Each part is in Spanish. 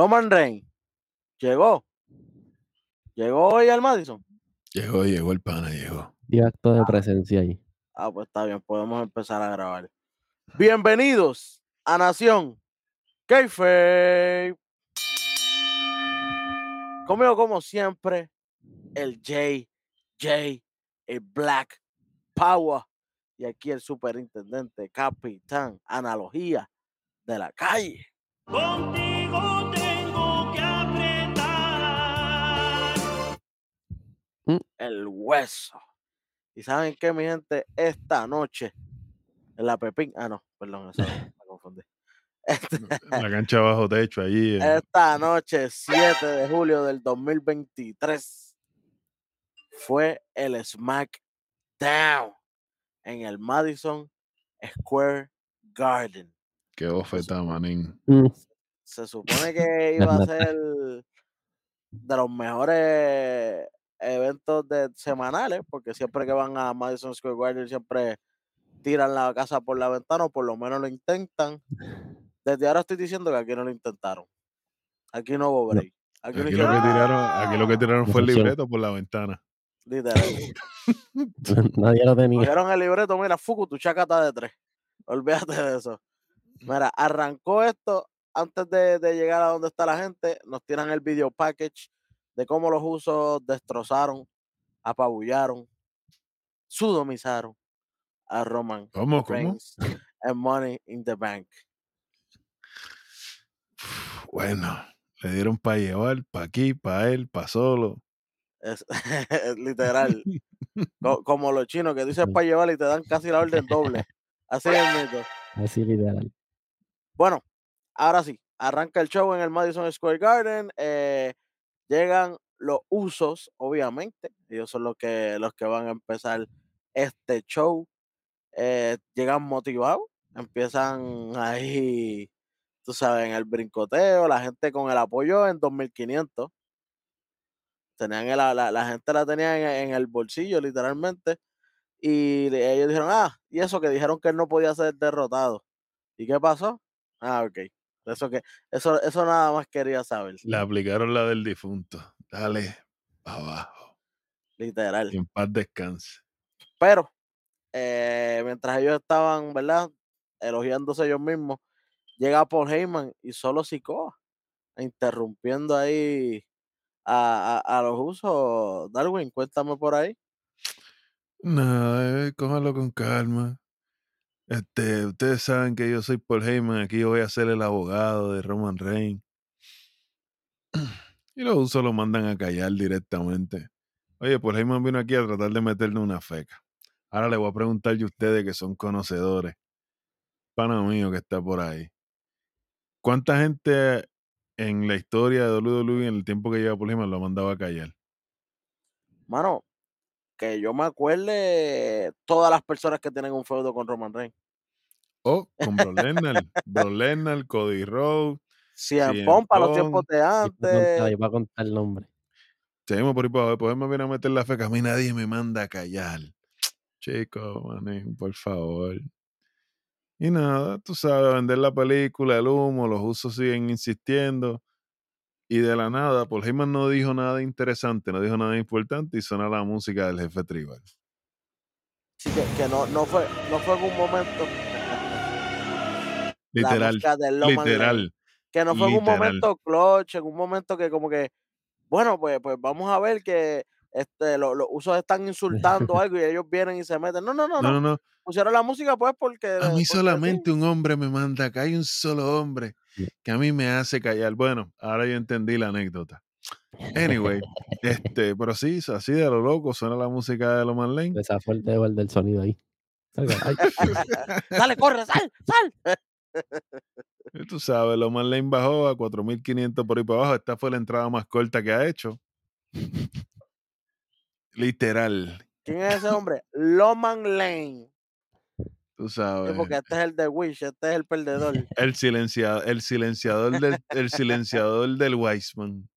Roman Reigns llegó. Llegó hoy al Madison. Llegó, llegó el pana, llegó. Y acto de presencia ahí. Ah, pues está bien, podemos empezar a grabar. Bienvenidos a Nación Kayfabe. Conmigo, como siempre, el JJ, el Black Power. Y aquí el superintendente, capitán, analogía de la calle. El hueso. ¿Y saben qué, mi gente? Esta noche, en la Pepín. Ah, no, perdón, eso me confundí. Este- En la cancha bajo techo, allí. eh, esta noche, 7 de julio del 2023, fue el SmackDown en el Madison Square Garden. Qué bofeta, manín. Mm, Se supone que iba a ser de los mejores eventos de, semanales, porque siempre que van a Madison Square Garden siempre tiran la casa por la ventana, o por lo menos lo intentan. Desde ahora estoy diciendo que aquí no lo intentaron. Aquí no hubo break. Aquí, Aquí lo, que tiraron, aquí lo que tiraron fue el libreto por la ventana. literal. Nadie lo tenía. Cogieron el libreto, mira, Fuku, tu chacata de tres. Olvídate de eso. Mira, arrancó esto antes de, de llegar a donde está la gente. Nos tiran el video package de cómo los usos destrozaron, apabullaron, sudomizaron a Roman ¿Cómo, cómo? Reigns and Money in the Bank. Bueno, le dieron para llevar, para aquí, para él, para solo. Es, es literal. Co- como los chinos que dicen para llevar y te dan casi la orden doble. Así es, mito. Así literal. Bueno, ahora sí, arranca el show en el Madison Square Garden. eh, llegan los usos, obviamente. Ellos son los que, los que van a empezar este show. eh, llegan motivados, empiezan ahí, tú sabes, en el brincoteo, la gente con el apoyo en 2500. Tenían el- la, la gente la tenía en, en el bolsillo, literalmente. Y ellos dijeron, ah, y eso que dijeron que él no podía ser derrotado. ¿Y qué pasó? Ah, ok. Eso que, eso, eso nada más quería saber. Le aplicaron la del difunto. Dale para abajo. Literal. Y en paz descanse. Pero, eh, mientras ellos estaban, ¿verdad? Elogiándose ellos mismos, llega Paul Heyman y solo Sikoa, interrumpiendo ahí a, a- a los usos. Darwin, cuéntame por ahí. Nada, eh, cójalo con calma. Este, ustedes saben que yo soy Paul Heyman, aquí voy a ser el abogado de Roman Reigns. Y los usos lo mandan a callar directamente. Oye, Paul Heyman vino aquí a tratar de meterle una feca. Ahora le voy a preguntar yo a ustedes que son conocedores. Pana mío que está por ahí. ¿Cuánta gente en la historia de WWE en el tiempo que lleva Paul Heyman lo ha mandado a callar? Mano, que yo me acuerde todas las personas que tienen un feudo con Roman Reigns. O con Bro Lesnar, Bro Lesnar, Cody Rhodes, Punk para los tiempos de contar- antes. y va a contar el nombre. Seguimos por ahí para abajo. Pues me viene a meter la feca. A mí nadie me manda a callar. Chico, manín, por favor. Y nada, tú sabes, vender la película, el humo, los usos siguen insistiendo. Y de la nada, Paul Heyman no dijo nada interesante, no dijo nada importante y suena la música del jefe tribal. Sí, que, que no, no, fue, no fue en un momento. Literal, literal. que no fue en un momento clutch, en un momento que como que, bueno, pues, pues vamos a ver que este, lo- los usos están insultando algo y ellos vienen y se meten. No, no, no, No, no. no. Pusieron la música pues porque... A mí porque sí. solamente un hombre me manda acá. Hay un solo hombre que a mí me hace callar. Bueno, ahora yo entendí la anécdota. Anyway, este, pero sí, así de lo loco suena la música de Loman Lane. Esa fuerte igual del sonido ahí. Dale, corre, sal, sal. Y Tú sabes, Loman Lane bajó a 4500 por ahí para abajo. Esta fue la entrada más corta que ha hecho. Literal, ¿Quién es ese hombre? Loman Lane. tú Sí, sabes. porque este es el de Wish, este es el perdedor. El silenciador, el silenciador del, el silenciador del Weisman.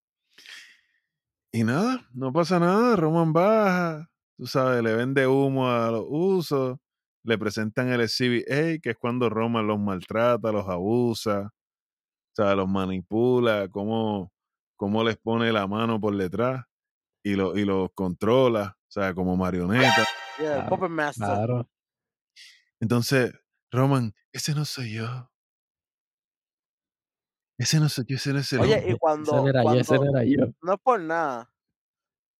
Y nada, no pasa nada. Roman baja, tú sabes, le vende humo a los usos, le presentan el CBA, que es cuando Roman los maltrata, los abusa. O sea, los manipula, cómo, cómo les pone la mano por detrás y, lo, y los controla, o sea, como marioneta. Yeah, el Claro, Puppet Master. Claro. Entonces, Roman, ese no soy yo. Ese no soy yo, ese no es el Oye, hombre. y Ese cuando, no era yo, ese cuando no era yo. no es por nada,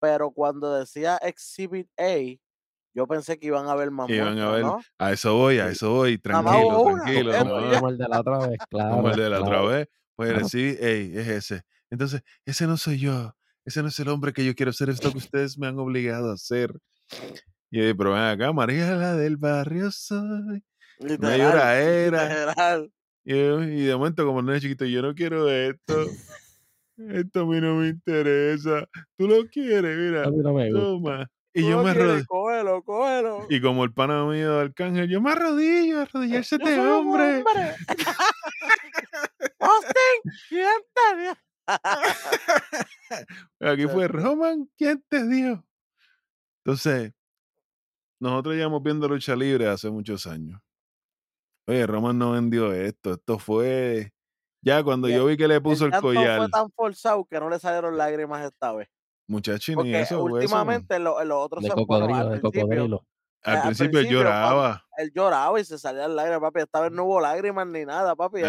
pero cuando decía Exhibit A, yo pensé que iban a haber más Iban a ver, ¿no? a eso voy, a eso voy, tranquilo, una, tranquilo. no, como el de la otra vez, claro. como el de la otra claro, vez, pues claro. sí, ey, es ese. Entonces, ese no soy yo, ese no es el hombre que yo quiero ser, es lo que ustedes me han obligado a hacer. Y yo, pero ven acá, María la del barrio soy. Literal, lloradera. literal. Y, y de momento, como no es chiquito, yo no quiero esto. Esto a mí no me interesa. Tú lo quieres, mira, no toma. Y yo me arrodillo. cógelo, cógelo. Y como el pana mío de Arcángel, yo me arrodillo, arrodillarse un hombre. hombre. Austin, ¿quién te dio? Aquí fue. Roman, ¿quién te dio? Entonces, nosotros llevamos viendo lucha libre hace muchos años. Oye, Roman no vendió esto. Esto fue. Ya cuando yo vi que le puso El el collar, fue tan forzado que no le salieron lágrimas esta vez. muchacho, y ni eso, fue eso. últimamente en lo- en los otros De se- cocodrilo, al de principio, cocodrilo. Al al principio, lloraba. él lloraba y se salían lágrimas, papi. Esta vez no hubo lágrimas ni nada, papi.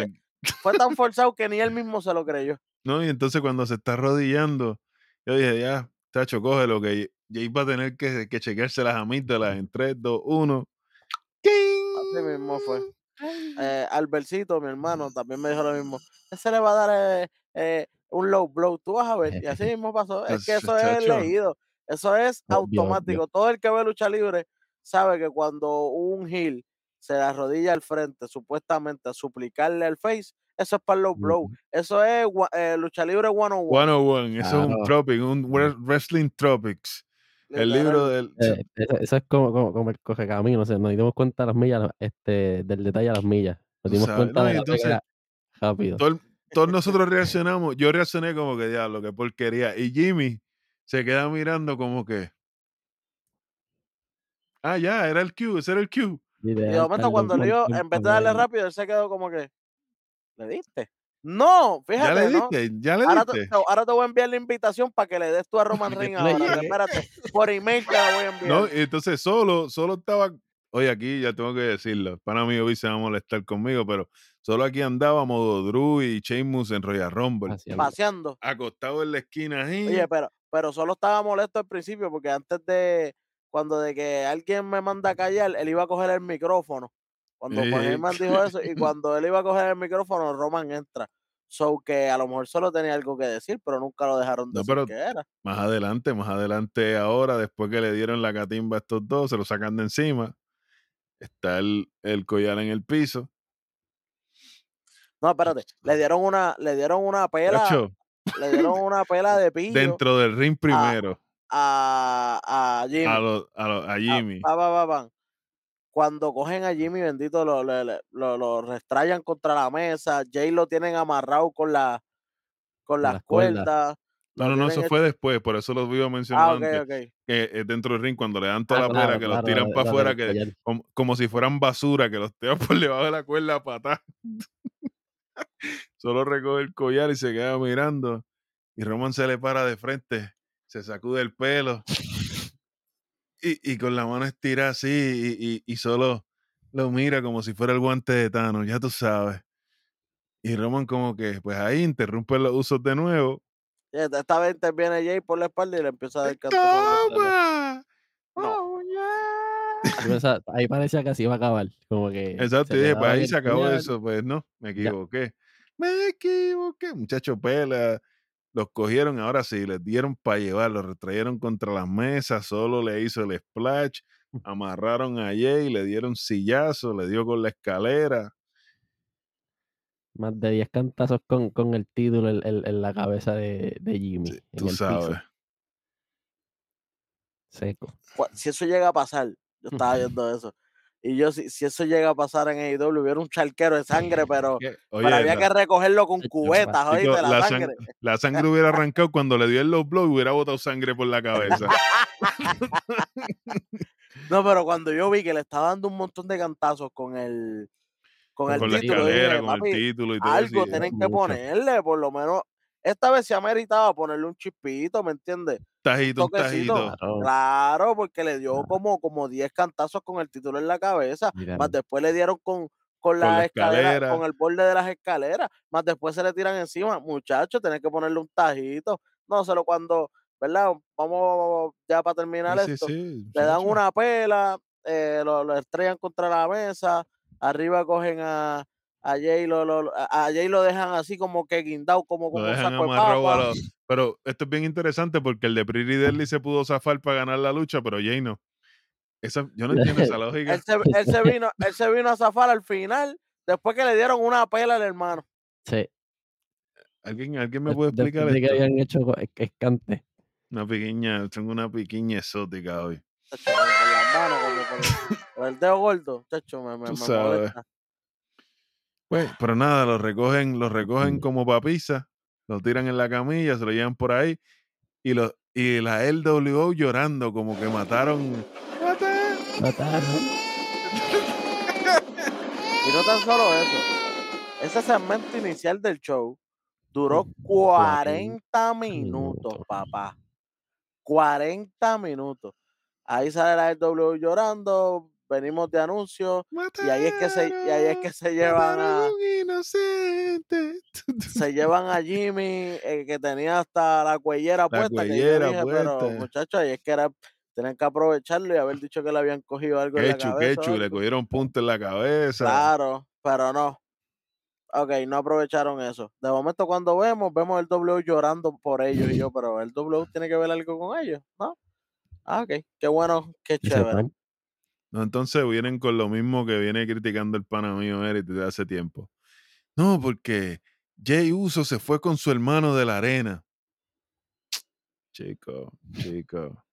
Fue tan forzado que ni él mismo se lo creyó. ¿No? Y entonces cuando se está arrodillando, yo dije, ya, tacho, cógelo, que Jay va a tener que, que chequearse las amígdalas en 3, 2, 1. Así mismo fue. Eh, Albercito, mi hermano, también me dijo lo mismo. Ese le va a dar eh, eh, un low blow, tú vas a ver. Y así mismo pasó. Es que eso es leído. Eso es Obvio, automático. Todo el que ve lucha libre sabe que cuando un heel se le arrodilla al frente, supuestamente a suplicarle al face, eso es para el low blow. Eso es eh, lucha libre 101. 101, eso es un tropic, un wre- Wrestling Tropics. El libro del. Eh, eso, eso es como, como, como el coge camino. O sea, nos dimos cuenta las millas, este, del detalle a las millas. Nos dimos cuenta no, de la entonces- rápido. todo el- todos nosotros reaccionamos. Yo reaccioné como que diablo, qué porquería. Y Jimmy se queda mirando como que. Ah, ya, era el Q, ese era el Q. Y de momento cuando le dio, en vez de darle rápido, él se quedó como que. ¿Le diste? No, Ya le fíjate, ¿no? diste, ya le Ahora te, diste. te- ahora te voy a enviar la invitación para que le des tú a Roman Reigns ahora. Espérate, por email te la voy a enviar. No, y entonces solo, solo estaba. Oye, aquí ya tengo que decirlo. Para mí, hoy se va a molestar conmigo, pero solo aquí andaba modo Drew y Sheamus en Royal Rumble. Paseando. Acostado en la esquina ahí. Oye, pero, pero solo estaba molesto al principio porque antes de cuando de que alguien me manda a callar, él iba a coger el micrófono. Cuando Heyman dijo eso, y cuando él iba a coger el micrófono, Roman entra. So que a lo mejor solo tenía algo que decir, pero nunca lo dejaron No, decir pero- que era. Más adelante, más adelante ahora, después que le dieron la catimba a estos dos, se lo sacan de encima. Está el, el collar en el piso. No, espérate, le dieron una, le dieron una pela, Cacho, le dieron una pela de pillo dentro del ring primero. a, a Jimmy. a, lo- a, lo- a Ah, Jimmy. Cuando cogen a Jimmy, bendito, lo, le- lo, lo restrayan contra la mesa. Jay lo tienen amarrado con, la, con las las cuerdas. cuerdas. No, lo no, no, eso fue después, por eso lo iba hecho- mencionando Ah. Que es dentro del ring, cuando le dan toda Ah, la pera, claro, que los tiran lo- para lo afuera, que como, como si fueran basura, que los tiran por debajo de la cuerda para atrás. Solo recoge el collar y se queda mirando. Y Roman se le para de frente, se sacude el pelo. Y, y con la mano estirada así, y, y- y solo lo mira como si fuera el guante de Thanos, ya tú sabes. Y Roman como que, pues ahí interrumpe los usos de nuevo. Y Esta vez interviene Jay por la espalda y le empieza a dar canto. ¡Toma! No. ¡Oh, pensaba- ahí parecía que así iba a acabar. Como que Exacto, y dije, pues ahí se acabó eso, pues no, me Ya. equivoqué. Me equivoqué, muchacho pela. Los cogieron, ahora sí, les dieron para llevar, los retrayeron contra las mesas, solo le hizo el splash, amarraron a Jay, le dieron sillazo, le dio con la escalera. Más de 10 cantazos con, con el título en, en- en la cabeza de, de Jimmy. Sí, tú sabes. piso, seco. Si eso llega a pasar, yo estaba viendo eso. Y yo, si, si eso llega a pasar en AEW, hubiera un charquero de sangre, pero, pero había la, que recogerlo con cubetas, oíste, la, la sang- sangre. la sangre hubiera arrancado cuando le dio el low blow, hubiera botado sangre por la cabeza. No, pero cuando yo vi que le estaba dando un montón de cantazos con el con el Con título. dije, escalera, con el "Papi, título y todo algo tienen que ponerle, por lo menos. Esta vez se ha meritado ponerle un chispito, ¿me entiendes? Tajito, un tajito. Claro. Claro, porque le dio como, como 10 cantazos con el título en la cabeza. Más después le dieron con, con la, la escalera, escalera. con el borde de las escaleras. Más después se le tiran encima. Muchachos, tenés que ponerle un tajito. No solo cuando, ¿verdad? Vamos ya para terminar Sí, esto. sí, Le dan una pela, eh, lo, lo estrellan contra la mesa, arriba cogen a, a Jay, lo, lo- a Jay lo dejan así como que guindado, como, un dejan saco de papa. los- Pero esto es bien interesante porque el de Pretty Deadly se pudo zafar para ganar la lucha, pero Jay no. Esa, yo no entiendo esa lógica. Él se, él, se vino, él se vino a zafar al final, después que le dieron una pela al hermano. Sí. ¿Alguien, ¿Alguien me de- puede explicar de que esto? habían hecho escante. Una pequeña, tengo una pequeña exótica hoy. Chacho, con con las manos, por el dedo gordo, chacho, me, me, Tú me sabes. molesta. Pues, pero nada, lo recogen, lo recogen como papisa, lo tiran en la camilla, se lo llevan por ahí y lo y la LWO llorando como que mataron. ¡Mataron! Mataron. Y no tan solo eso, ese segmento inicial del show duró 40 40 minutos, papá. 40 minutos. Ahí sale la W llorando, venimos de anuncios, y ahí es que se, y ahí es que se llevan mataron a, inocente. se llevan a Jimmy, eh, que tenía hasta la cuellera La puesta, que cuellera dije, pero muchachos, ahí es que era, tenían que aprovecharlo y haber dicho que le habían cogido algo en la Quechu, cabeza. quechu, le cogieron punto en la cabeza. Claro, pero no. Ok, no aprovecharon eso. De momento cuando vemos, vemos el W llorando por ellos y yo, pero el W tiene que ver algo con ellos, ¿no? Ah, ok, qué bueno, qué chévere. No, entonces vienen con lo mismo que viene criticando el pana mío Eric desde hace tiempo. No, porque Jay Uso se fue con su hermano de la arena. Chico, chico.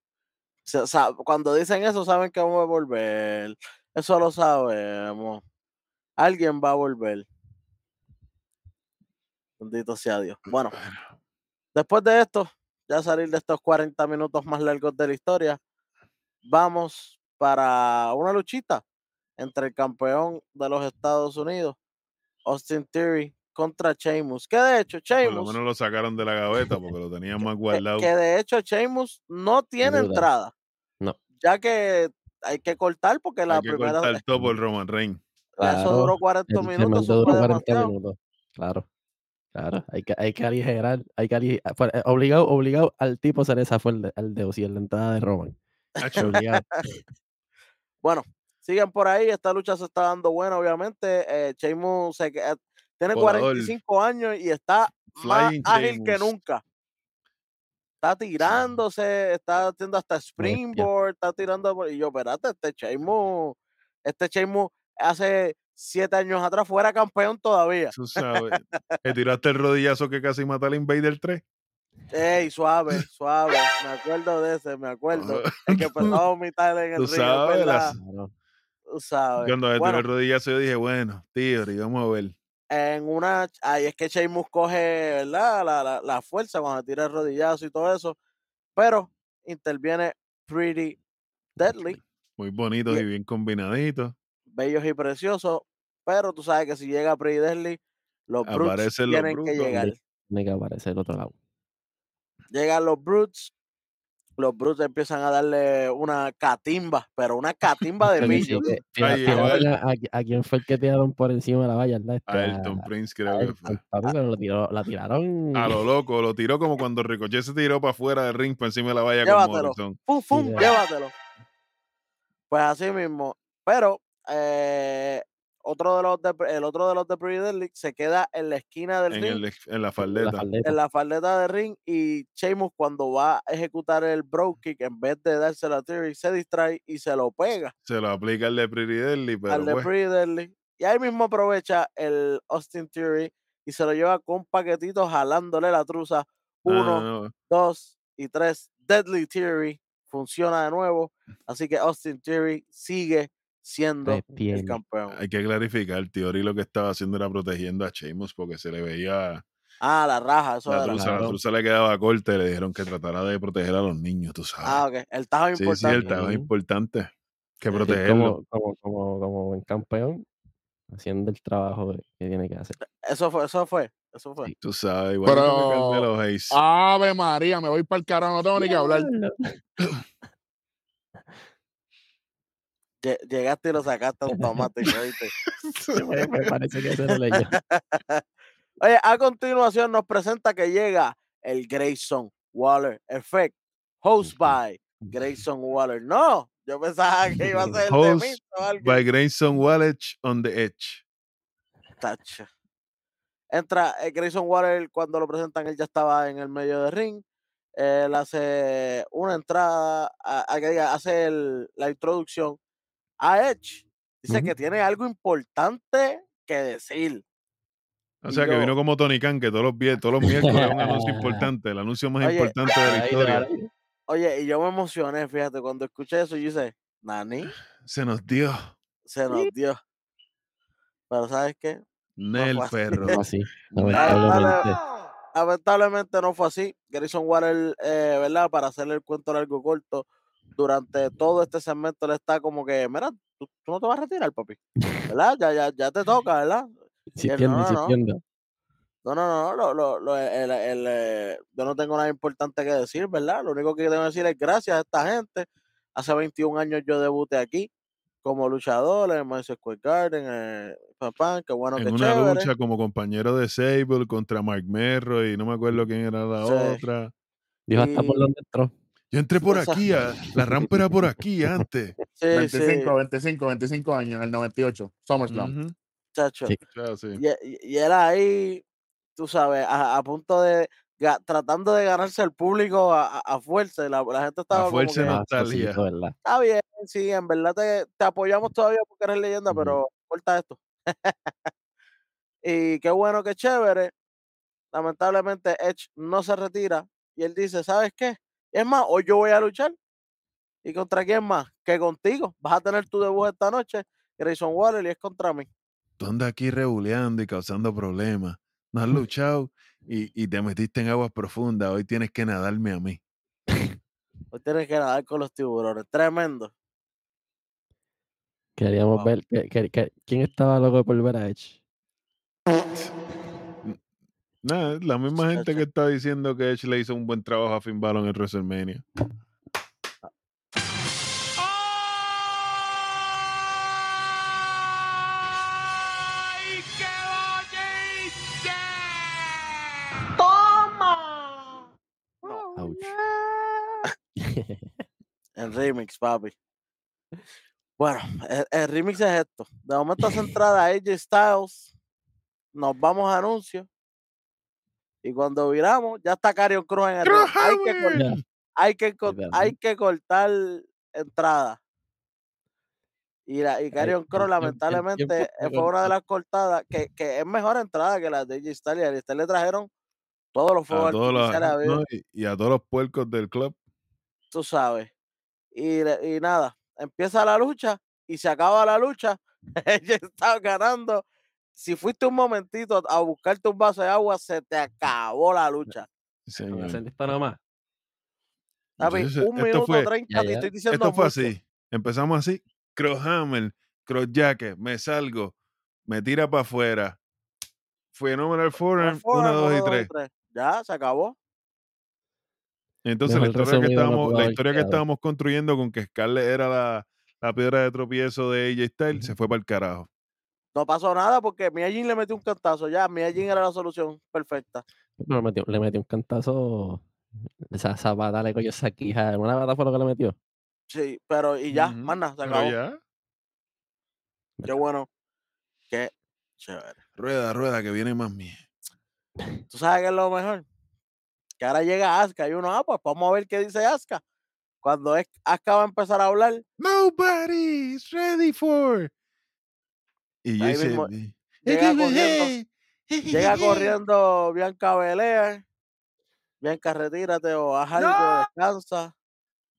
Cuando dicen eso, saben que vamos a volver. Eso lo sabemos. Alguien va a volver. Bendito sea Dios. Bueno, después de esto, ya salir de estos 40 minutos más largos de la historia, vamos para una luchita entre el campeón de los Estados Unidos, Austin Theory, contra Sheamus. Que de hecho, Por lo Sheamus, menos lo sacaron de la gaveta porque lo tenían más que, guardado. que de hecho Sheamus no tiene duda. entrada. No. Ya que hay que cortar porque la Hay que primera cortar todo por Roman Reigns. eso Claro, duró 40 El minutos, eso duró fue 40 demasiado. minutos. Claro. Claro. Hay que, hay que aligerar. Hay que ali- fue- eh, obligado, obligado al tipo se le zafó el, de- al Deus y en la entrada de Roman. Obligado. Bueno, siguen por ahí, esta lucha se está dando buena, obviamente. Eh, Sheamus se eh, tiene Volador. 45 años y está más ágil que nunca. Está tirándose, está haciendo hasta springboard, está tirando. Y yo, espérate, este Sheamus, este Sheamus hace siete años atrás fuera campeón todavía. Tú sabes. Le tiraste el rodillazo que casi mata al Invader 3. Ey, suave, suave. Me acuerdo de ese, me acuerdo. El que empezó a vomitar en el Tú es sabes, Claro. tú sabes. Cuando le tiró Bueno, el rodillazo, yo dije, bueno, tío, y vamos a ver. en una, ahí es que Sheamus coge, ¿verdad? La, la, la fuerza cuando tira el rodillazo y todo eso, pero interviene Pretty Deadly, Muy bonitos Y- y bien combinaditos. bellos y preciosos, pero tú sabes que si llega Pretty Deadly, los Brutes los tienen que llegar. Tiene que aparecer el otro lado. Llegan los Brutes, los Brutes empiezan a darle una catimba, pero una catimba de sí millo. a, a- a quién fue el que tiraron por encima de la valla, ¿verdad? Este, A Elton Prince a creo que Elton, fue. papi, pero lo tiró, la tiraron. A lo loco, lo tiró como cuando Ricochet se tiró para afuera del ring, para encima de la valla con Llévatelo. Morrison. ¡Fum, fum! ya. Llévatelo. Pues así mismo. Pero eh, otro de los de, el otro de los de Pretty Deadly se queda en la esquina del En, ring, el, en la la faldeta. en la faldeta de ring, y Sheamus cuando va a ejecutar el bro kick, en vez de dárselo a Theory, se distrae y se lo pega Se lo aplica el de Pretty Deadly, pero al de pues, Pretty Deadly. Y ahí mismo aprovecha el Austin Theory y se lo lleva con paquetitos jalándole la truza. Uno, ah, no, dos y tres. Deadly Theory funciona de nuevo. Así que Austin Theory sigue siendo el campeón. hay que clarificar, Theory lo que estaba haciendo era protegiendo a Sheamus porque se le veía Ah, la raja, eso la truza, la truza le quedaba corta y le dijeron que tratara de proteger a los niños, tú sabes. Ah, ok. El tajo sí, sí, importante. el trabajo es Sí. importante que Sí, protegerlo. Como, como, como, como buen campeón. haciendo el trabajo que tiene que hacer. Eso fue, eso fue, eso fue. Sí. Tú sabes, igual que Pero- Carmelo Hayes. Ave María, me voy para el carajo, no tengo ni que hablar. Lle- Llegaste y lo sacaste automático, ¿viste? me, me parece que se lo. Oye, a continuación nos presenta que llega el Grayson Waller Effect, host by Grayson Waller. No, yo pensaba que iba a ser el de Host Miz o algo. By Grayson Waller on the Edge. Tacho. Entra eh, Grayson Waller cuando lo presentan, él ya estaba en el medio de ring. Él hace una entrada, a- a hace el- la introducción a Edge. Dice que tiene algo importante que decir. O sea, que vino como Tony Khan, que todos los, todos los miércoles es un anuncio importante, el anuncio más Oye, importante de la historia. Oye, y yo me emocioné, fíjate, cuando escuché eso, yo hice, Nani, Se nos dio. se nos dio. Pero ¿sabes qué? Nel así. perro. No, lamentablemente. Lamentablemente no fue así. Grayson Waller, eh, ¿verdad? Para hacerle el cuento largo corto, durante todo este segmento le está como que, mira, tú, tú no te vas a retirar, papi. ¿Verdad? Ya, ya, ya te toca, ¿verdad? Insistiendo, no, no, no. No, no, no, lo, lo, lo- el- el, eh, yo no tengo nada importante que decir, ¿verdad? Lo único que tengo que decir es gracias a esta gente. Hace 21 años yo debuté aquí como luchador en Madison Square Garden, eh, pam, qué bueno, en qué una chévere. lucha como compañero de Sable contra Mark Merro y no me acuerdo quién era la Sí. otra. Dijo hasta por dónde entró. Yo entré por aquí, a- la rampa era por aquí antes. Sí, 25, sí, 25, 25 años, en el 98, SummerSlam. Ujú. chacho. Sí. Y, y- él ahí, tú sabes, a, a punto de, ga- tratando de ganarse el público a, a- a fuerza. y La, la gente estaba como fuerza que, no. Ah, está bien, sí, en verdad te, te apoyamos todavía porque eres leyenda, Ujú. pero corta esto. y qué bueno, qué chévere. Lamentablemente Edge no se retira y él dice, ¿sabes qué? Es más, hoy yo voy a luchar. ¿Y contra quién más? Que contigo. Vas a tener tu debut esta noche, Grayson Waller, y es contra mí. Tú andas aquí rebuleando y causando problemas. No has luchado y, y te metiste en aguas profundas. Hoy tienes que nadarme a mí. Hoy tienes que nadar con los tiburones. Tremendo. Queríamos Wow. ver que- que- que- quién estaba loco por ver a Edge. Nada, la misma gente que está diciendo que Edge le hizo un buen trabajo a Finn Balor en WrestleMania. Ouch. el remix, papi. Bueno, el, el remix es esto. De momento hace entrada AJ Styles. Nos vamos a anuncios. Y cuando viramos, ya está Carion Cruz en el ring. Hay que, cor- Ya. hay, que, hay que cortar entrada. Y, la, y Carion el lamentablemente, eh, fue fue una de las cortadas que, que es mejor entrada que la de AJ Styles. Y a Styles le trajeron todos los fuegos artificiales no, y, y a todos los puercos del club. tú sabes. Y, y nada, empieza la lucha y se acaba la lucha. Ella está ganando. Si fuiste un momentito a buscarte un vaso de agua, se te acabó la lucha. Sí. Papi, Entonces, un minuto fue- treinta, Ya, te ya. estoy diciendo Esto fue mucho. así. Empezamos así. Crosshammer, cross jacket, me salgo, me tira para afuera. Phenomenal Al Forearm, forearm, 1, 2 uno, y dos 3. Ya, se acabó. Entonces la historia, que estábamos, pudo la haber historia que quedado. estábamos construyendo con que Scarlett era la, la piedra de tropiezo de AJ Styles se fue para el carajo. No pasó nada porque Mia Jin le metió un cantazo. Ya, Mia Jin era la solución perfecta. Pero le metió, le metió un cantazo. Esa, esa pata le cogió esa quija. Una pata fue lo que le metió. Sí, pero y ya, más nada, se acabó. ya, Qué bueno. Qué chévere. rueda, rueda, que viene más mía. ¿Tú sabes qué es lo mejor? Que ahora llega Asuka y uno, ah, pues vamos a ver qué dice Asuka. Cuando es, Asuka va a empezar a hablar, Nobody's ready for. Y yo hice, mismo, "Eh, llega eh, corriendo, llega eh, corriendo Bianca Belair. Bianca, retírate o haz algo, descansa.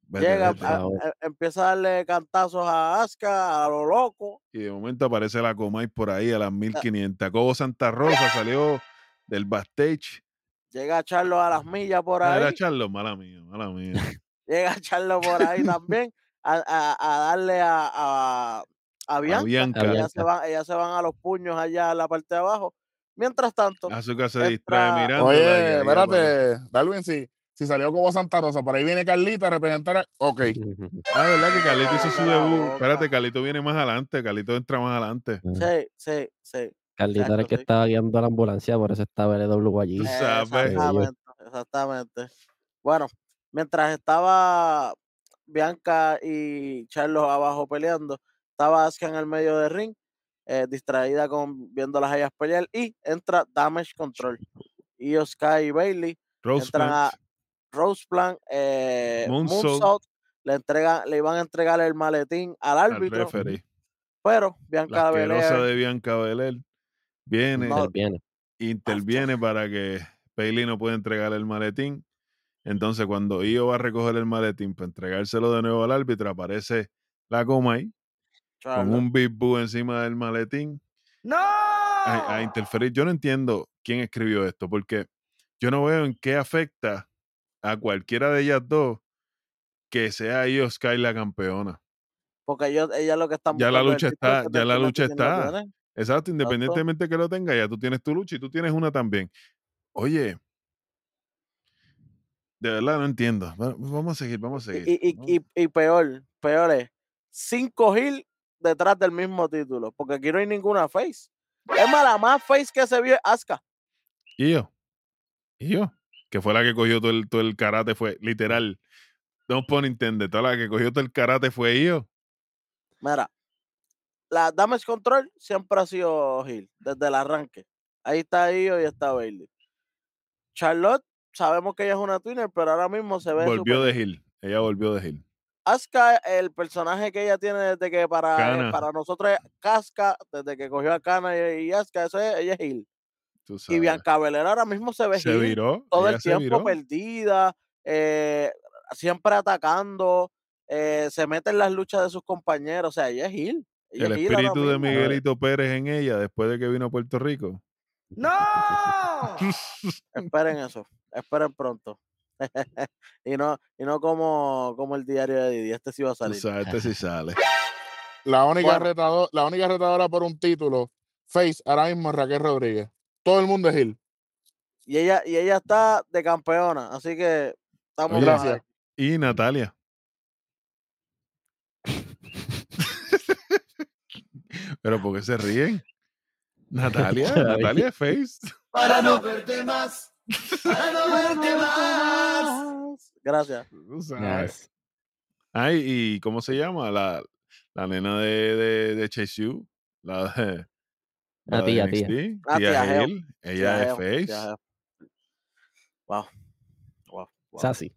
Vete, Llega, vete". a- empieza a darle cantazos a Asuka, a lo loco. Y de momento aparece la Comay por ahí a las 1500. Cobo Santa Rosa salió del backstage. Llega a echarlo a las millas por Ah, ahí. Era Charlo, mala mía, mala mía. Llega a echarlo por ahí también. A, a- a darle a, a, a Bianca. Bianca. A Ellas, Bianca. se van, ellas se van a los puños allá en la parte de abajo. Mientras tanto, Azuka se entra- distrae mirando. Oye, espérate, Darwin, si, si salió como Santa Rosa, por ahí viene Carlita a representar. a- Ok. Ah, ¿verdad que Carlito hizo su debut? Espérate, Carlito viene más adelante. Carlito entra más adelante. sí, sí, sí. Carlito era el Exacto, que sí. estaba guiando la ambulancia, por eso estaba LW allí. Exactamente, exactamente. Bueno, mientras estaba Bianca y Charlos abajo peleando, estaba Asuka en el medio del ring, eh, distraída con viéndolas a ellas pelear, y entra Damage Control. Io Sky y Bailey Rose entran a Plant. Rose Plan, eh, Moonsault. Moonsault, le, entregan, le iban a entregar el maletín al al árbitro, referee. pero La Bianca Belair de Bianca Belair viene, No. Interviene. interviene para que Bailey no pueda entregar el maletín. Entonces, cuando Io va a recoger el maletín para entregárselo de nuevo al árbitro, aparece la Con un Big Boo encima del maletín ¡No! a, a interferir. Yo no entiendo quién escribió esto, porque yo no veo en qué afecta a cualquiera de ellas dos que sea Io Sky la campeona. porque ellos, ellas lo que están Ya la lucha está- ya la lucha está. Exacto, independientemente que lo tenga, ya tú tienes tu lucha y tú tienes una también. Oye, de verdad no entiendo. Va- Vamos a seguir, vamos a seguir. Y, y, y, y peor, peor es, cinco Hill detrás del mismo título, porque aquí no hay ninguna face. Es más, la más face que se vio es Asuka. Io. Io. Que fue la que cogió todo el, todo el karate, fue literal. No pone entender, toda la que cogió todo el karate fue Io. Mira, la Damage Control siempre ha sido Hill, desde el arranque. Ahí está Io y está Bailey. Charlotte, sabemos que ella es una twinner, pero ahora mismo se ve Volvió super- de Hill. Ella volvió de Hill. Asuka, el personaje que ella tiene desde que para, eh, para nosotros es Casca, desde que cogió a Kana y, y Asuka, eso es, ella es Hill. Tú Y. Bianca Belair ahora mismo se ve se viró. todo el se tiempo viró. perdida, eh, siempre atacando, eh, se mete en las luchas de sus compañeros, o sea, ella es heel. ella El es espíritu de mismo. Miguelito Pérez en ella después de que vino a Puerto Rico. ¡No! Esperen eso, esperen pronto. y no, y no como, como el diario de Didi, este sí va a salir. este sí sale. La única, Bueno. retado- la única retadora por un título, Face, ahora mismo es Raquel Rodríguez. Todo el mundo es Hill. Y ella, y ella está de campeona, así que estamos Oye, Gracias. Y Natalia. Pero ¿por qué se ríen? Natalia, Natalia es face. Para no verte más. No verte más. Gracias. Tú sabes. Yes. Ay, ¿y cómo se llama? La, la nena de, de, de. La de. La de tía, tía. Ah, tía tía. Hill, Ella es face. Wow. Wow, wow. Sassy.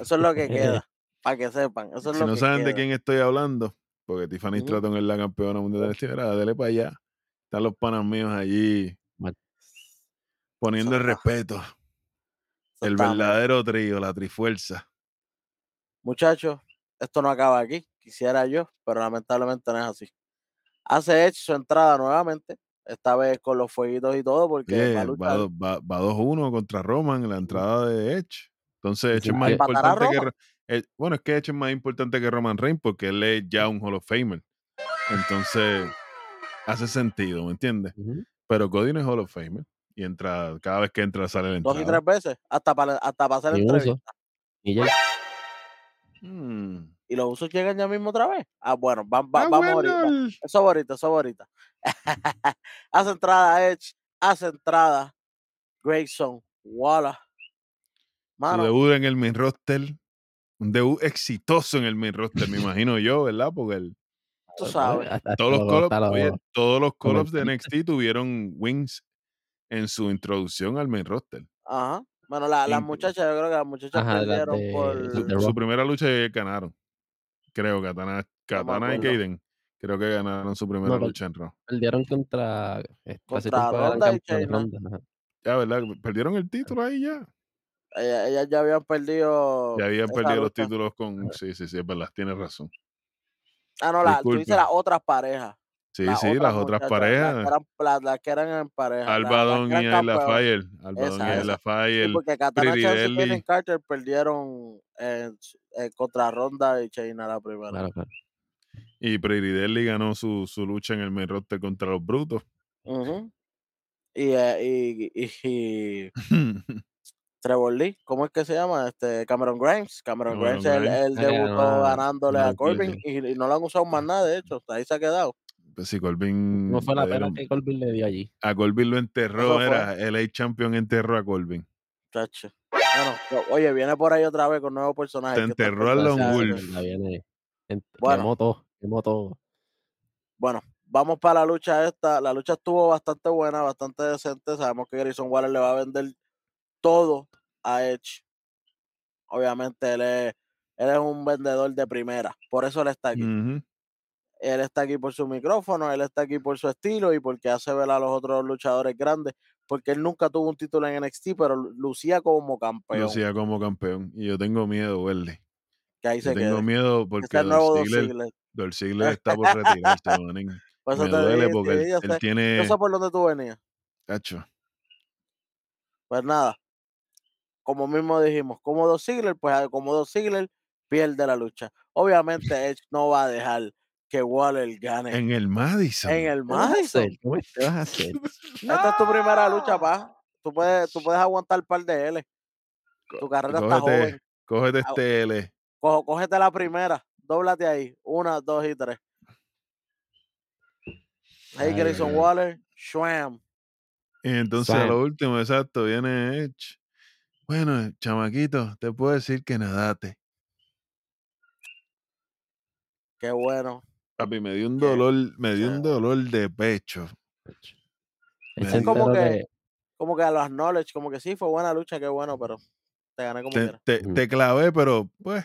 Eso es lo que queda, para que sepan. Eso es Si lo no que saben de queda. quién estoy hablando, porque Tiffany Ujú. Stratton es la campeona mundial de NXT, mira, dele para allá. Están los panas míos allí. Poniendo el respeto. El verdadero trío, la trifuerza. Muchachos, esto no acaba aquí. Quisiera yo, pero lamentablemente no es así. Hace Edge su entrada nuevamente, esta vez con los fueguitos y todo, porque va va, va, va 2-1 contra Roman en la entrada de Edge. Entonces, Edge es más que- ¿Empatar a importante que. Eh, bueno, es que Edge es más importante que Roman Reigns porque él es ya un Hall of Famer. Entonces, hace sentido, ¿me entiendes? Pero Cody no es Hall of Famer. Y entra, cada vez que entra sale la Dos y entrada. tres veces, hasta para, hasta para hacer Ni entrevista. uso. Y ya. Mm. Y los usos llegan ya mismo otra vez. Ah, bueno, va- va- Ah, vamos ahorita. Eso ahorita, eso ahorita. hace entrada Edge, hace entrada Grayson, Wallace. Su Mano, debut en el main roster. Un debut exitoso en el main roster, me imagino yo, ¿verdad? Porque el- tú sabes. Todos los call-ups, todos los de. NXT tuvieron wins en su introducción al main roster. Ajá. Bueno, la- las Increíble. muchachas, yo creo que las muchachas Ajá, perdieron de- por. Su, su primera lucha ganaron. Creo, Katana, Katana y. Kaden. Creo que ganaron su primera No, lucha en Raw. Perdieron contra. hace Contra Ronda y. Ronda, ajá. Ya, ¿verdad? Perdieron el título ahí ya. Ellas, ellas ya habían perdido. Ya habían perdido los títulos con. Sí, sí, sí, es verdad, tienes razón. Ah, no, la, tú dices las otras parejas. Sí, sí, las otras parejas. Las que eran, las, las que eran en pareja. Albadón y Ayla. Fire. Albadón y Ayla esa. Sí, Fire. porque Katana Chance y. Kaden Carter perdieron en, contra Ronda y Chaina la primera. Claro, claro. Y Deadly ganó su, su lucha en el main roster contra los brutos. Ujú. y, eh, y, y, y Trevor Lee, ¿cómo es que se llama? Este Cameron Grimes. Cameron, Cameron Grimes, él, Grimes. él debutó ganándole a Corbin Corbin. y, y no lo han usado más nada, de hecho, hasta ahí se ha quedado. Pues si Corbin. No fue la pena dieron- que Colvin le dio allí. A Corbin lo enterró, era el A Champion enterró a Corbin. Chacho. Bueno, oye, viene por ahí otra vez con nuevos personajes. Te enterró a de Wolf. Bueno. Quemó todo. Bueno, vamos para la lucha esta. La lucha estuvo bastante buena, bastante decente. Sabemos que Grayson Waller le va a vender todo a Edge. Obviamente él es, él es un vendedor de primera, por eso él está aquí. Ujú. Él está aquí por su micrófono, él está aquí por su estilo y porque hace ver a los otros luchadores grandes, porque él nunca tuvo un título en NXT, pero lu- lucía como campeón. Lucía como campeón. Y yo tengo miedo, verle. que ahí Yo se tengo quede. miedo porque el nuevo Dolph Ziggler, está por retirarse, manín. Por eso Me duele porque él, tiene. sé por dónde tú venías. Cacho, Pues nada, como mismo dijimos, como dos Ziggler, pues ah, como dos Ziggler pierde la lucha. Obviamente Edge no va a dejar que Waller gane En el Madison. en el ¿Qué vas a Madison. ¿Cómo es que vas a hacer? Esta es tu primera lucha, pa. Tú puedes, tú puedes aguantar un par de L. Tu carrera está Cógete, joven. cógete este L. Cojo- cógete la primera. Dóblate ahí. Una, dos y tres. Hey, Ay, Grayson ay, ay. Waller. Shwam. Y entonces a lo último, exacto, viene Edge. Bueno, chamaquito, te puedo decir que nadate. Qué bueno. Papi, me dio un dolor, me dio un dolor de pecho. Es como que- que Como que a los knowledge, como que sí, fue buena lucha, qué bueno, pero te gané como Te, quiera. te, clavé, pero pues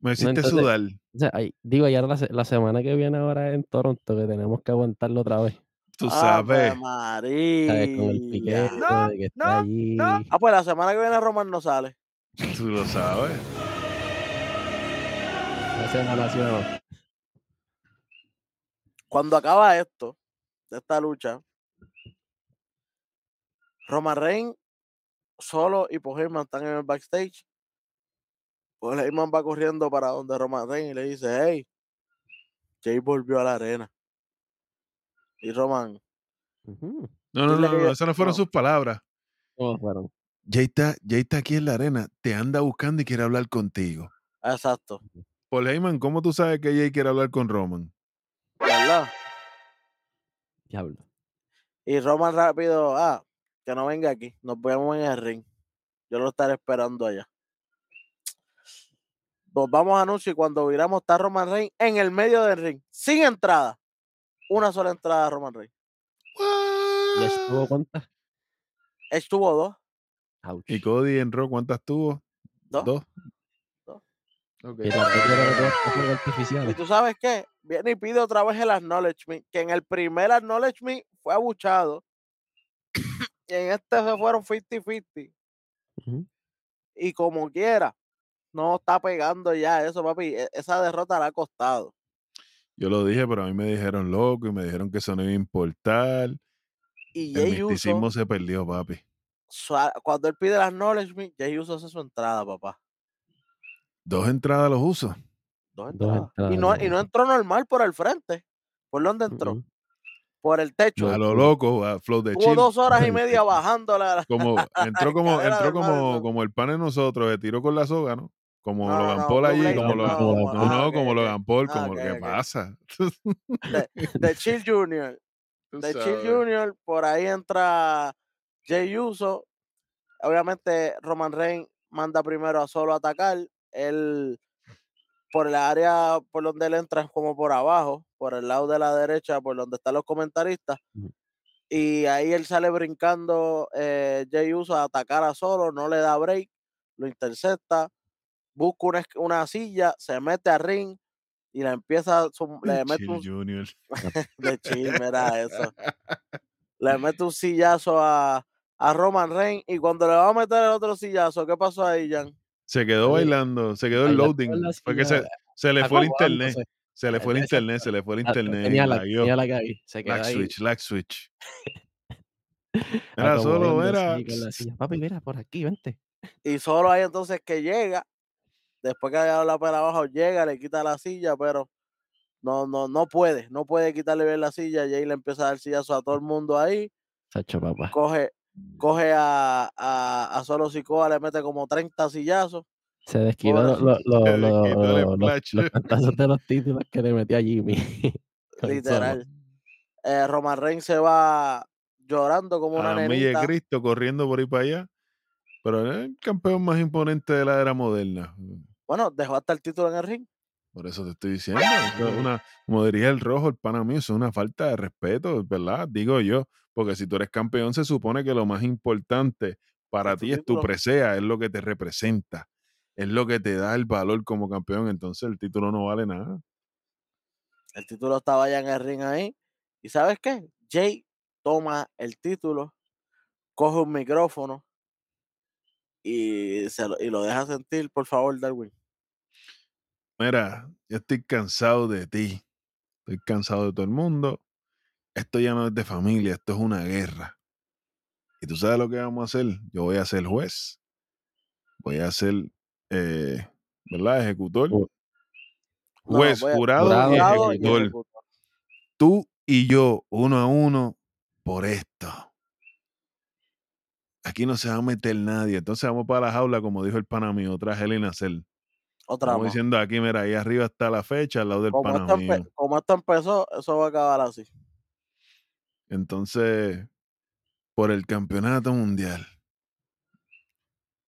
me hiciste entonces- sudar. O sea, digo, y ahora la, la semana que viene ahora en Toronto, que tenemos que aguantarlo otra vez. Tú sabes. ¿Sabes? Con el piquete María. de que está allí. Ah, pues la semana que viene Roman no sale. Tú lo sabes. O no. Cuando acaba esto, de esta lucha, Roman Reigns solo y Paul Heyman están en el backstage. Paul Heyman va corriendo para donde Roman Reigns y le dice, hey, Jay volvió a la arena. Y Roman. No, no, no, no, esas no fueron no. sus palabras. ¿Cómo fueron? Jay está, Jay está aquí en la arena, te anda buscando y quiere hablar contigo. exacto, Paul Heyman, ¿cómo tú sabes que Jay quiere hablar con Roman? ¿Verdad? Diablo. Y Roman rápido, ah, que no venga aquí, nos vemos en el ring. Yo lo estaré esperando allá. Nos vamos a anuncio y cuando viramos está Roman Reigns en el medio del ring, sin entrada. Una sola entrada a Roman Reigns. ¿Y estuvo cuántas? Edge tuvo dos, Ouch. ¿Y Cody en Raw cuántas tuvo? Dos. Dos. Y tú sabes qué, viene y pide otra vez el acknowledgement, que en el primer acknowledgement fue abuchado. y en este se fueron 50-50. Ujú. Y como quiera, no está pegando ya eso, papi. e- Esa derrota le ha costado. Yo lo dije, pero a mí me dijeron loco y me dijeron que eso no iba a importar. Y El Jay Uso, misticismo se perdió, papi. cuando él pide el acknowledgement, Jay Uso hace su entrada, papá. Dos entradas los uso. Dos Dos entradas. y, no, y no entró normal por el frente. ¿Por dónde entró? Por el techo. A lo Loco. a Flow de Tuvo dos horas y media techo. bajándola. Como, entró como, entró como, como el pan de nosotros, se tiró con la soga, ¿no? Como No, Logan no, Paul allí, como no, lo, no, no, como ok. Logan Paul, como ok, ¿qué ok. pasa? De Chill Jr. Tú de Chill. Jr. Por ahí entra Jay Uso. Obviamente, Roman Reigns manda primero a solo atacar. Él, por el área por donde él entra, es como por abajo, por el lado de la derecha, por donde están los comentaristas. Y ahí él sale brincando eh, Jay Uso a atacar a solo, no le da break, lo intercepta, busca una, una silla, se mete a ring y le empieza, a zum- le mete Chill un, Junior. de chill, mira eso. Le mete un sillazo a, a Roman Reigns y cuando le va a meter el otro sillazo, ¿qué pasó ahí, Jan? Se quedó bailando, se quedó el loading. en la Fue que silla, se, se le fue el internet. Se le fue el Exacto. internet, se le fue el Ah, internet. Tenía y la, tenía la que ahí. Se quedó Lag ahí. switch, lag switch. Era solo, era. ahí. Papi, mira, por aquí, vente. Y solo ahí entonces que llega después que haya dado la pela abajo, llega, le quita la silla, pero no, no, no puede, no puede quitarle bien la silla. Jay le empieza a dar sillazo a todo el mundo ahí. Sacho, papá. Coge, coge a, a, a Solo Sikoa, le mete como 30 sillazos. Se desquitó Pobre. lo- lo- lo- los, los de los títulos que le metía a Jimmy. Literal. Eh, Roman Reigns se va llorando como una la milla de nenita. Cristo corriendo por ahí para allá. Pero es el campeón más imponente de la era moderna. Bueno, dejó hasta el título en el ring. Por eso te estoy diciendo. es una, como diría el rojo, el pana mío, eso es una falta de respeto, ¿verdad? Digo yo. Porque si tú eres campeón, se supone que lo más importante para ti es tu presea, es lo que te representa, es lo que te da el valor como campeón. Entonces el título no vale nada. El título estaba ya en el ring ahí. ¿Y sabes qué? Jay toma el título, coge un micrófono y, se lo, y lo deja sentir, por favor, Darwin. Mira, yo estoy cansado de ti. Estoy cansado de todo el mundo. Esto ya no es de familia, esto es una guerra. Y tú sabes lo que vamos a hacer. Yo voy a ser juez. Voy a ser, eh, ¿verdad? Ejecutor. No, Juez, a- jurado, jurado y ejecutor. Tú y yo, uno a uno, por esto. Aquí no se va a meter nadie. Entonces vamos para la jaula, como dijo el pana mío, otra Helena Cell. Otra más. diciendo aquí, mira, ahí arriba está la fecha, al lado del Como esto, empe- como esto empezó, eso va a acabar así. Entonces, por el campeonato mundial.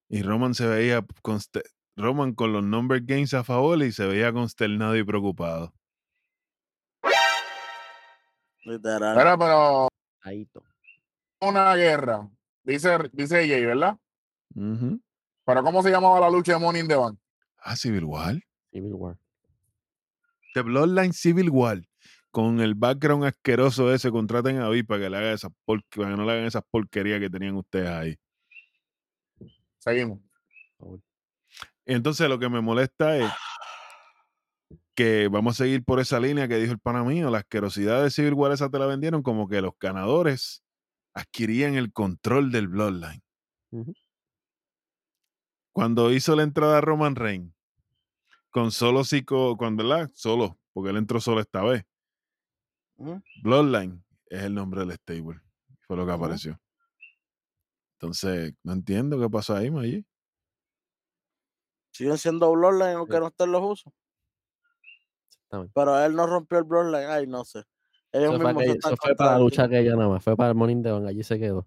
Y Roman se veía conste- Roman con los number games a favor y se veía consternado y preocupado. Literal. Pero, pero Ahí to. una guerra. Dice, dice Jay, ¿verdad? Ujú. Pero ¿cómo se llamaba la lucha de Money in the Bank? Ah, Civil War. Civil War. The Bloodline Civil War. Con el background asqueroso ese, contraten a Vi para que le haga esas por- para que no le hagan esas porquerías que tenían ustedes ahí. Seguimos. Entonces lo que me molesta es que vamos a seguir por esa línea que dijo el pana mío. La asquerosidad de Civil War esa te la vendieron como que los ganadores adquirían el control del Bloodline. Cuando hizo la entrada Roman Reigns, con solo psico, cuando ¿verdad? Solo, porque él entró solo esta vez. Bloodline es el nombre del stable. Fue lo que apareció. Entonces, no entiendo qué pasó ahí, Maggi. Siguen siendo Bloodline aunque Sí. no estén los usos. Exactamente. Pero él no rompió el Bloodline. Ay, no sé. Ellos Eso fue, mismos están eso fue para la lucha aquella nada más. Fue para el Morning Devon. Allí se quedó.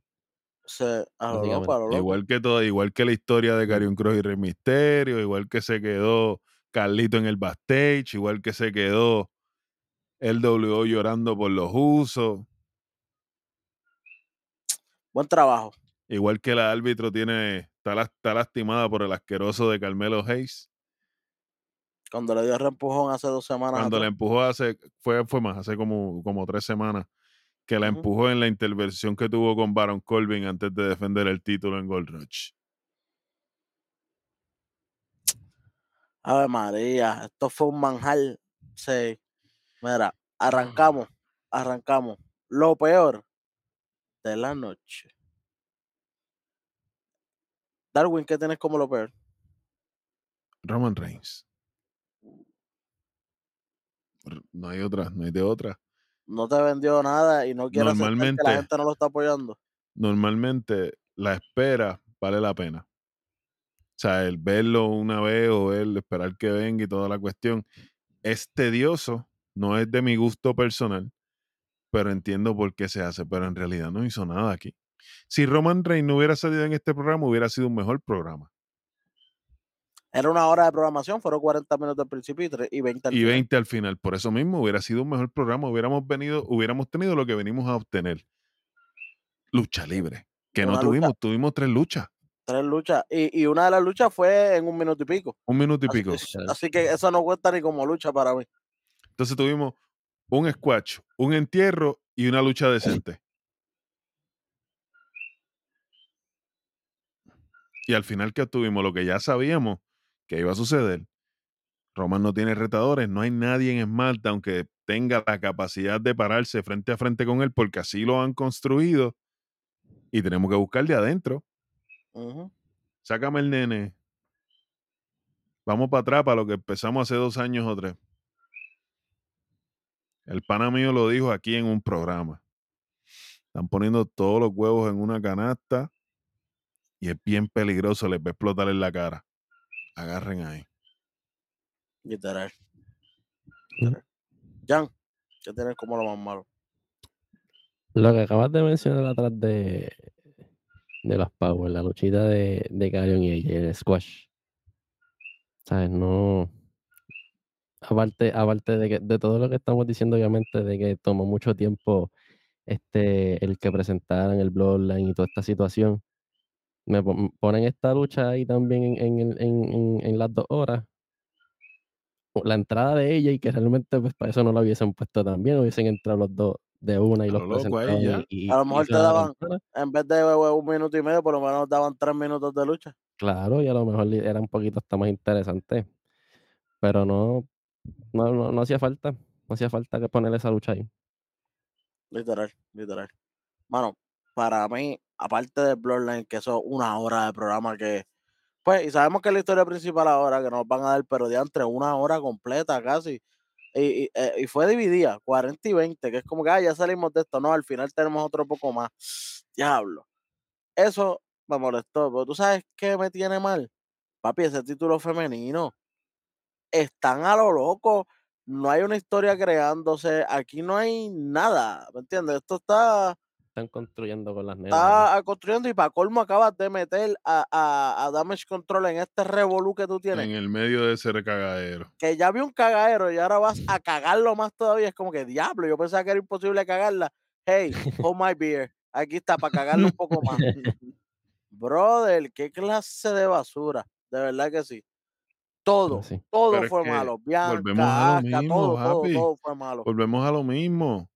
Se, lo loco, lo. Igual que todo, igual que la historia de Carion Cross y Rey Misterio, igual que se quedó Carlito en el backstage, igual que se quedó el W llorando por los usos, Buen trabajo. igual que la árbitro tiene, está, está lastimada por el asqueroso de Carmelo Hayes. Cuando le dio reempujón hace dos semanas. Cuando atrás. empujó hace, fue, fue más, hace como, como tres semanas, que la empujó en la intervención que tuvo con Baron Corbin antes de defender el título en Gold Rush. Ave María, esto fue un manjar. Sí. Mira, arrancamos, arrancamos. Lo peor de la noche. Darwin, ¿qué tienes como lo peor? Roman Reigns. No hay otra, no hay de otra. No te vendió nada y no quiere aceptar que Normalmente- la gente no lo está apoyando. Normalmente la espera vale la pena. O sea, el verlo una vez o el esperar que venga y toda la cuestión es tedioso, no es de mi gusto personal, pero entiendo por qué se hace, pero en realidad no hizo nada aquí. Si Roman Reigns no hubiera salido en este programa, hubiera sido un mejor programa. Era una hora de programación, fueron 40 minutos al principio y, tre- y 20 al y final. 20 al final. Por eso mismo hubiera sido un mejor programa. Hubiéramos venido, hubiéramos tenido lo que venimos a obtener. Lucha libre. Que no lucha. tuvimos, tuvimos tres luchas. Tres luchas. Y, y una de las luchas fue en un minuto y pico. Un minuto y Así pico. que, así que eso no cuenta ni como lucha para mí. Entonces tuvimos un squash, un entierro y una lucha decente. Y al final que tuvimos lo que ya sabíamos que iba a suceder. Roman no tiene retadores, no hay nadie en SmackDown que tenga la capacidad de pararse frente a frente con él porque así lo han construido y tenemos que buscar de adentro. Sácame el nene. Vamos para atrás, para lo que empezamos hace dos años o tres. El pana mío lo dijo aquí en un programa. Están poniendo todos los huevos en una canasta y es bien peligroso, les va a explotar en la cara. Agarren ahí. Literal. Mm. Literal. Jan, ¿qué tienes como lo más malo? Lo que acabas de mencionar atrás de, de las Power, la luchita de, de Carrion y ella, el squash. ¿Sabes? No. Aparte, aparte de, que, de todo lo que estamos diciendo, obviamente, de que tomó mucho tiempo este, el que presentaran el Bloodline y toda esta situación. Me pon- ponen esta lucha ahí también en, en, el- en- en- en las dos horas. La entrada de ella y que realmente pues para eso no la hubiesen puesto también, hubiesen entrado los dos de una y A los lo loco ahí presentaban ya. y, A lo mejor te daban. En vez de eh, un minuto y medio, por lo menos daban tres minutos de lucha. Claro, y a lo mejor era un poquito hasta más interesante. Pero no, no, no, no hacía falta. No hacía falta que poner esa lucha ahí. Literal, literal. Mano, para mí, aparte de Bloodline, que eso es una hora de programa que. Pues, y sabemos que es la historia principal ahora, que nos van a dar, pero de entre una hora completa casi. Y, eh, fue dividida, 40 y 20, que es como que ah, ya salimos de esto. No, al final tenemos otro poco más. Diablo. Eso me molestó, pero tú sabes qué me tiene mal. Papi, ese título femenino. Están a lo loco. No hay una historia creándose. Aquí no hay nada. ¿Me entiendes? Esto está, Están construyendo con las nenas. está construyendo y para colmo acabas de meter a, a, a Damage Control en este revolú que tú tienes. En el medio de ese recagadero. Que ya vi un cagadero y ahora vas a cagarlo más todavía. Es como que diablo. Yo pensaba que era imposible cagarla. Hey, hold my beer. Aquí está para cagarlo un poco más. Brother, qué clase de basura. De verdad que sí. Todo, sí. todo Pero fue malo. volvemos Bianca, a lo Asuka, mismo, todo, todo, todo fue malo. Volvemos a lo mismo.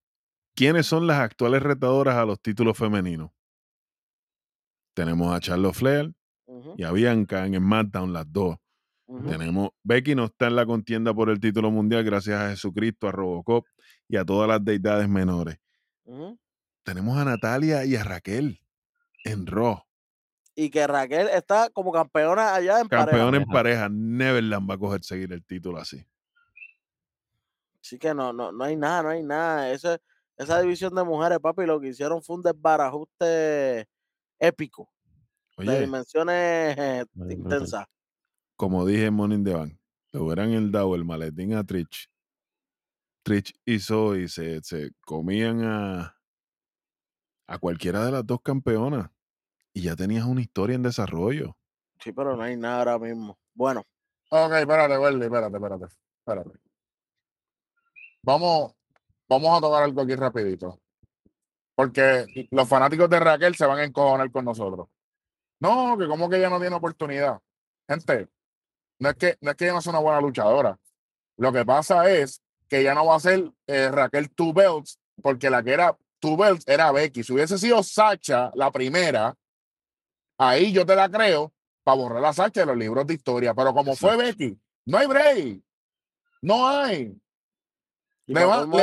¿Quiénes son las actuales retadoras a los títulos femeninos? Tenemos a Charlotte Flair y a Bianca en SmackDown, las dos. Tenemos, Becky no está en la contienda por el título mundial gracias a Jesucristo, a Robocop y a todas las deidades menores. Tenemos a Natalia y a Raquel en Raw. Y que Raquel está como campeona allá en Campeón pareja. en pareja. Neverland va a coger seguir el título así. Así que no, no, no hay nada, no hay nada. Ese, esa división de mujeres, papi, lo que hicieron fue un desbarajuste épico, de dimensiones eh, intensas. como dije en Morning the Bank, le hubieran el dado el maletín a Trish. Trish y Zoe se, se comían a, a cualquiera de las dos campeonas y ya tenías una historia en desarrollo. Sí, pero no hay nada ahora mismo. Bueno, Ok, espérate, Welly, espérate, espérate, espérate. Vamos, vamos a tocar algo aquí rapidito. Porque los fanáticos de Raquel se van a encojonar con nosotros. No, que como que ella no tiene oportunidad. Gente, no es que, no es que ella no sea una buena luchadora. Lo que pasa es que ella no va a ser eh, Raquel Two Belts, porque la que era Two Belts era Becky. Si hubiese sido Sacha la primera, ahí yo te la creo para borrar a Sacha de los libros de historia. Pero como fue. Becky, no hay break. No hay.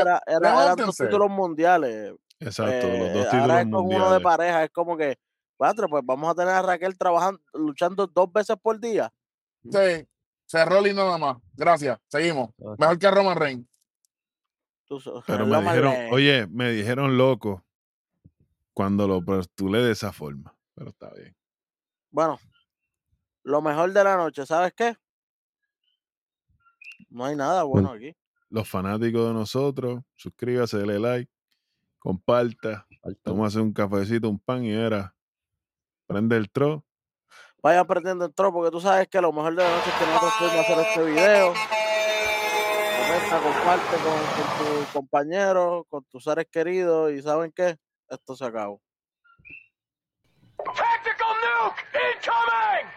Era, era- eran dos títulos mundiales. Exacto, los eh, dos ahora títulos es con uno de mundiales. pareja, es como que, cuatro, pues vamos a tener a Raquel trabajando, luchando dos veces por día. Sí, cerró lindo nada más. Gracias. Seguimos. Mejor que Roman Reigns. Pero me dijeron, oye, me dijeron loco cuando lo postulé de esa forma. Pero está bien. Bueno, lo mejor de la noche, ¿sabes qué? No hay nada bueno aquí. Los fanáticos de nosotros, suscríbase, dele like, comparta, Falta- tómase un cafecito, un pan y era. Prende el tro. Vayan aprendiendo el tro, porque tú sabes que lo mejor de la noche es que nosotros pudimos hacer este video. Comenta, comparte con, con tus compañeros, con tus seres queridos, y ¿saben qué? Esto se acabó. Tactical nuke incoming!